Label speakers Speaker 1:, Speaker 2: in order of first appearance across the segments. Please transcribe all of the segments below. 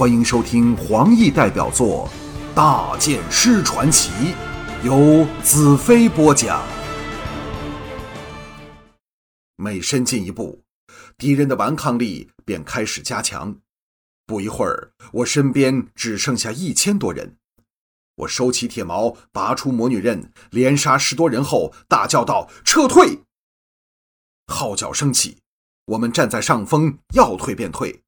Speaker 1: 欢迎收听黄奕代表作《大剑师传奇》，由子飞播讲。每深进一步，敌人的顽抗力便开始加强。不一会儿，我身边只剩下一千多人。我收起铁矛，拔出魔女刃，连杀十多人后，大叫道：“撤退！”号角升起，我们站在上风，要退便退。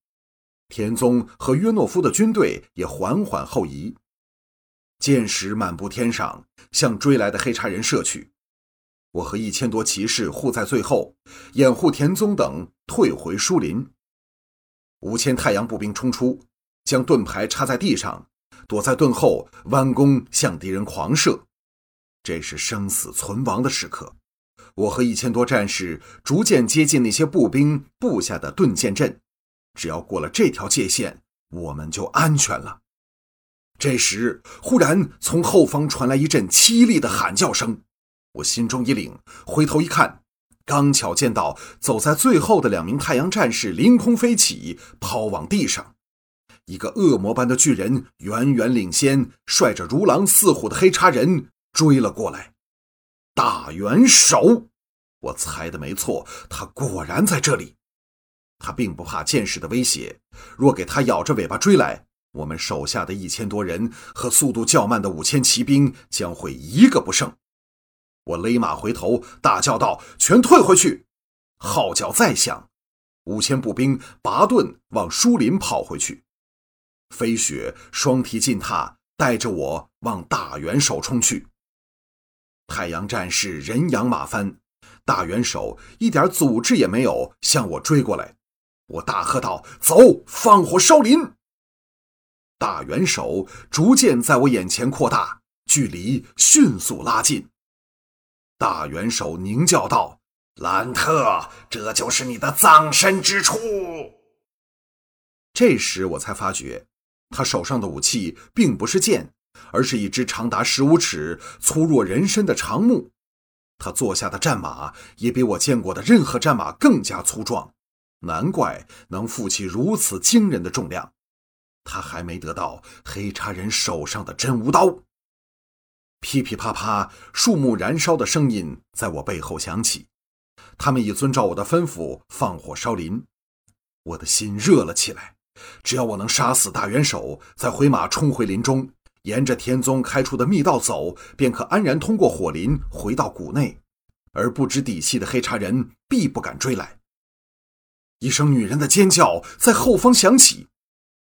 Speaker 1: 田宗和约诺夫的军队也缓缓后移，箭矢满布天上，向追来的黑叉人射去。我和一千多骑士护在最后，掩护田宗等退回树林。五千太阳步兵冲出，将盾牌插在地上，躲在盾后弯弓向敌人狂射。这是生死存亡的时刻。我和一千多战士逐渐接近那些步兵布下的盾箭阵。只要过了这条界限，我们就安全了。这时，忽然从后方传来一阵凄厉的喊叫声，我心中一凛，回头一看，刚巧见到走在最后的两名太阳战士凌空飞起，抛往地上。一个恶魔般的巨人远远领先，率着如狼似虎的黑叉人追了过来。大元首，我猜的没错，他果然在这里。他并不怕剑士的威胁，若给他咬着尾巴追来，我们手下的一千多人和速度较慢的五千骑兵将会一个不剩。我勒马回头，大叫道：“全退回去！”号角再响，五千步兵拔盾往树林跑回去。飞雪双蹄进踏，带着我往大元首冲去。太阳战士人仰马翻，大元首一点阻滞也没有，向我追过来。我大喝道：“走，放火烧林！”大元首逐渐在我眼前扩大，距离迅速拉近。大元首狞叫道：“兰特，这就是你的葬身之处！”这时我才发觉，他手上的武器并不是剑，而是一只长达十五尺、粗若人身的长木。他坐下的战马也比我见过的任何战马更加粗壮。难怪能负起如此惊人的重量，他还没得到黑叉人手上的真无刀。噼噼啪啪，树木燃烧的声音在我背后响起。他们已遵照我的吩咐放火烧林，我的心热了起来。只要我能杀死大元首，再回马冲回林中，沿着天宗开出的密道走，便可安然通过火林回到谷内，而不知底细的黑叉人必不敢追来。一声女人的尖叫在后方响起，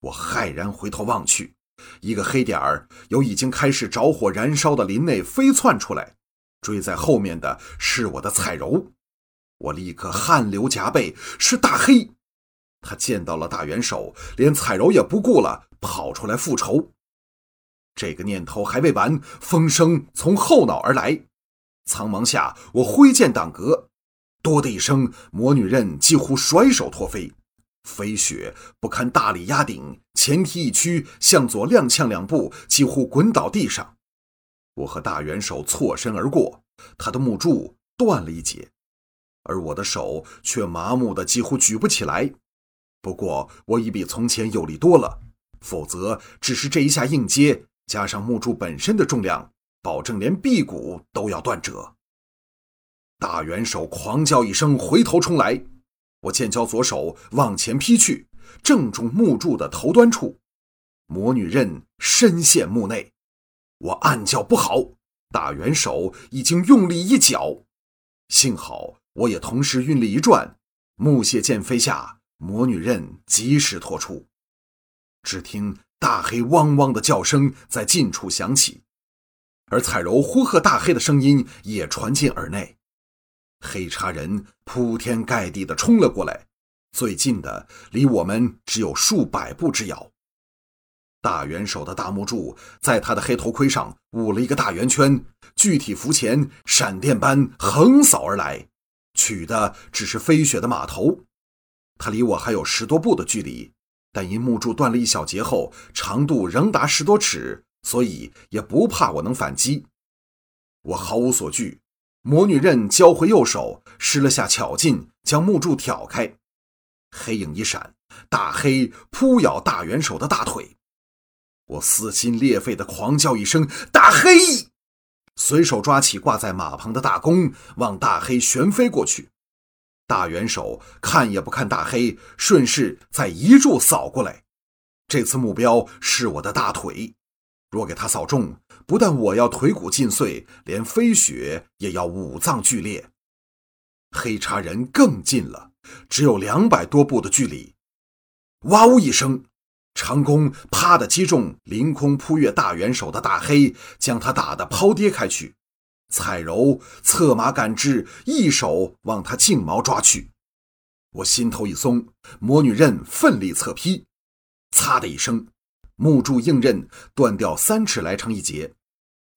Speaker 1: 我骇然回头望去，一个黑点儿由已经开始着火燃烧的林内飞窜出来，追在后面的是我的彩柔。我立刻汗流浃背，是大黑。他见到了大元首，连彩柔也不顾了，跑出来复仇。这个念头还未完，风声从后脑而来，苍茫下，我挥剑挡格。多的一声，魔女刃几乎甩手脱飞，飞雪不堪大力压顶，前蹄一屈，向左踉跄两步，几乎滚倒地上。我和大元首错身而过，他的木柱断了一截，而我的手却麻木的几乎举不起来。不过我已比从前有力多了，否则只是这一下硬接，加上木柱本身的重量，保证连臂骨都要断折。大元首狂叫一声，回头冲来。我剑交左手往前劈去，正中木柱的头端处。魔女刃深陷木内。我暗叫不好，大元首已经用力一脚。幸好我也同时运力一转，木屑剑飞下，魔女刃及时脱出。只听大黑汪汪的叫声在近处响起，而彩柔呼喝大黑的声音也传进耳内。黑叉人铺天盖地的冲了过来，最近的离我们只有数百步之遥。大元首的大木柱在他的黑头盔上舞了一个大圆圈，具体浮前，闪电般横扫而来，取的只是飞雪的马头。他离我还有十多步的距离，但因木柱断了一小截后，长度仍达十多尺，所以也不怕我能反击。我毫无所惧。魔女刃交回右手，施了下巧劲，将木柱挑开。黑影一闪，大黑扑咬大元首的大腿。我撕心裂肺的狂叫一声：“大黑！”随手抓起挂在马旁的大弓，往大黑旋飞过去。大元首看也不看大黑，顺势再一柱扫过来。这次目标是我的大腿，若给他扫中，不但我要腿骨尽碎，连飞雪也要五脏俱裂。黑茶人更近了，只有两百多步的距离。哇呜一声，长弓啪的击中凌空扑跃大元首的大黑，将他打得抛跌开去。彩柔策马赶至，一手往他颈毛抓去。我心头一松，魔女刃奋力侧劈，擦的一声，木柱硬刃断掉三尺来长一截。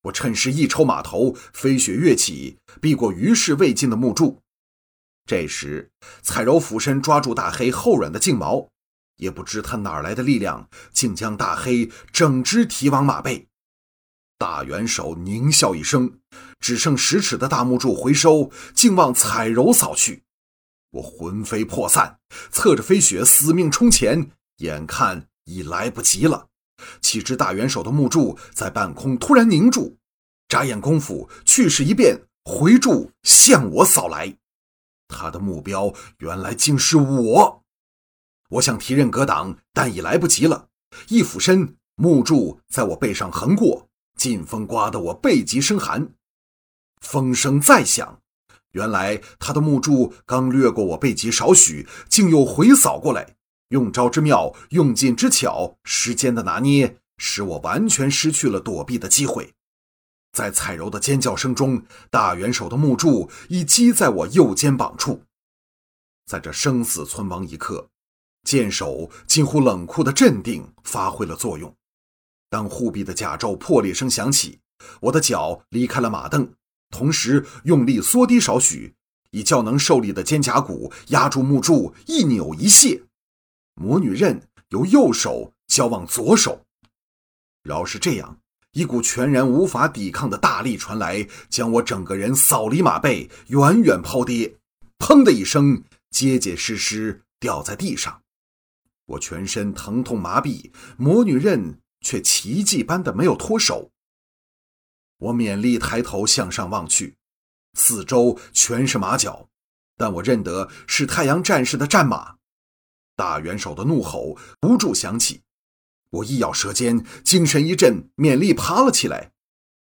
Speaker 1: 我趁势一抽马头，飞雪跃起，避过于事未尽的木柱。这时，彩柔俯身抓住大黑厚软的颈毛，也不知他哪来的力量，竟将大黑整只提往马背。大元首狞笑一声，只剩十尺的大木柱回收，竟往彩柔扫去。我魂飞魄散，侧着飞雪死命冲前，眼看已来不及了。岂知大元首的木柱在半空突然凝住，眨眼功夫，去势一变，回柱向我扫来。他的目标原来竟是我，我想提刃格挡，但已来不及了。一俯身，木柱在我背上横过，劲风刮得我背脊生寒。风声再响，原来他的木柱刚掠过我背脊少许，竟又回扫过来。用招之妙，用劲之巧，时间的拿捏，使我完全失去了躲避的机会。在彩柔的尖叫声中，大元首的木柱已击在我右肩膀处。在这生死存亡一刻，剑手近乎冷酷的镇定发挥了作用。当护臂的甲胄破裂声响起，我的脚离开了马镫，同时用力缩低少许，以较能受力的肩胛骨压住木柱，一扭一卸，魔女刃由右手交往左手。饶是这样。一股全然无法抵抗的大力传来，将我整个人扫离马背，远远抛跌。砰的一声，结结实实掉在地上。我全身疼痛麻痹，魔女刃却奇迹般的没有脱手。我勉力抬头向上望去，四周全是马脚，但我认得是太阳战士的战马。大元首的怒吼不住响起。我一咬舌尖，精神一振，勉力爬了起来。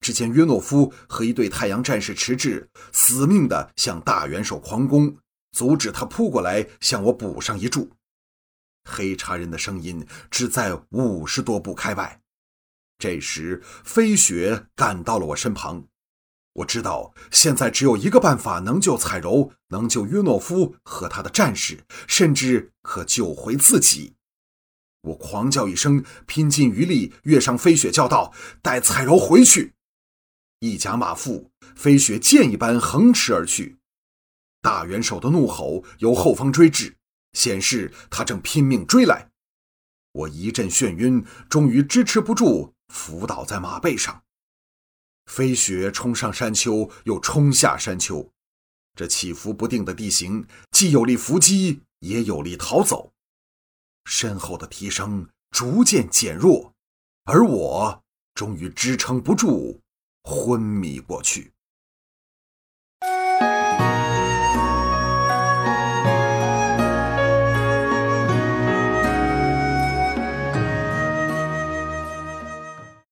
Speaker 1: 只见约诺夫和一队太阳战士迟滞，死命地向大元首狂攻，阻止他扑过来向我补上一柱。黑茶人的声音只在五十多步开外。这时，飞雪赶到了我身旁。我知道现在只有一个办法能救彩柔，能救约诺夫和他的战士，甚至可救回自己。我狂叫一声，拼尽余力跃上飞雪，叫道：“带彩柔回去！”一甲马腹，飞雪箭一般横驰而去。大元首的怒吼由后方追至，显示他正拼命追来。我一阵眩晕，终于支持不住，伏倒在马背上。飞雪冲上山丘，又冲下山丘，这起伏不定的地形，既有利伏击，也有利逃走。身后的提升逐渐减弱，而我终于支撑不住，昏迷过去。